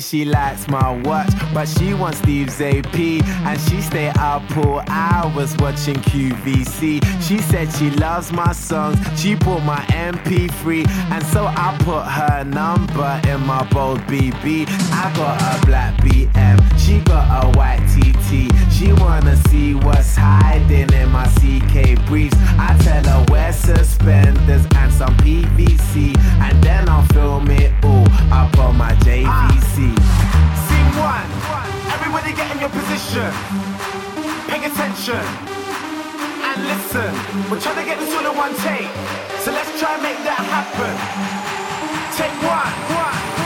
She likes my watch, but she wants Steve's AP. And she stay up all hours watching QVC. She said she loves my songs, she bought my MP3. And so I put her number in my bold BB. I got a black BM, she got a white TT. She wanna see what's hiding in my CK briefs. I tell her wear suspenders and some PVC. And then I'll film it all up on my JV. Scene one. Everybody get in your position. Pay attention. And listen. We're trying to get this all in one take. So let's try and make that happen. Take one.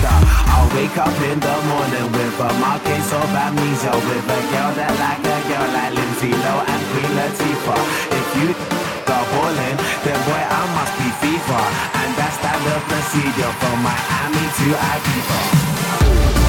Easter. I'll wake up in the morning with a markings of amnesia. With a girl that like a girl like Lindsay Lohan and Queen Latifah. If you go ballin', then boy I must be FIFA. And that's standard procedure from Miami to Ibiza.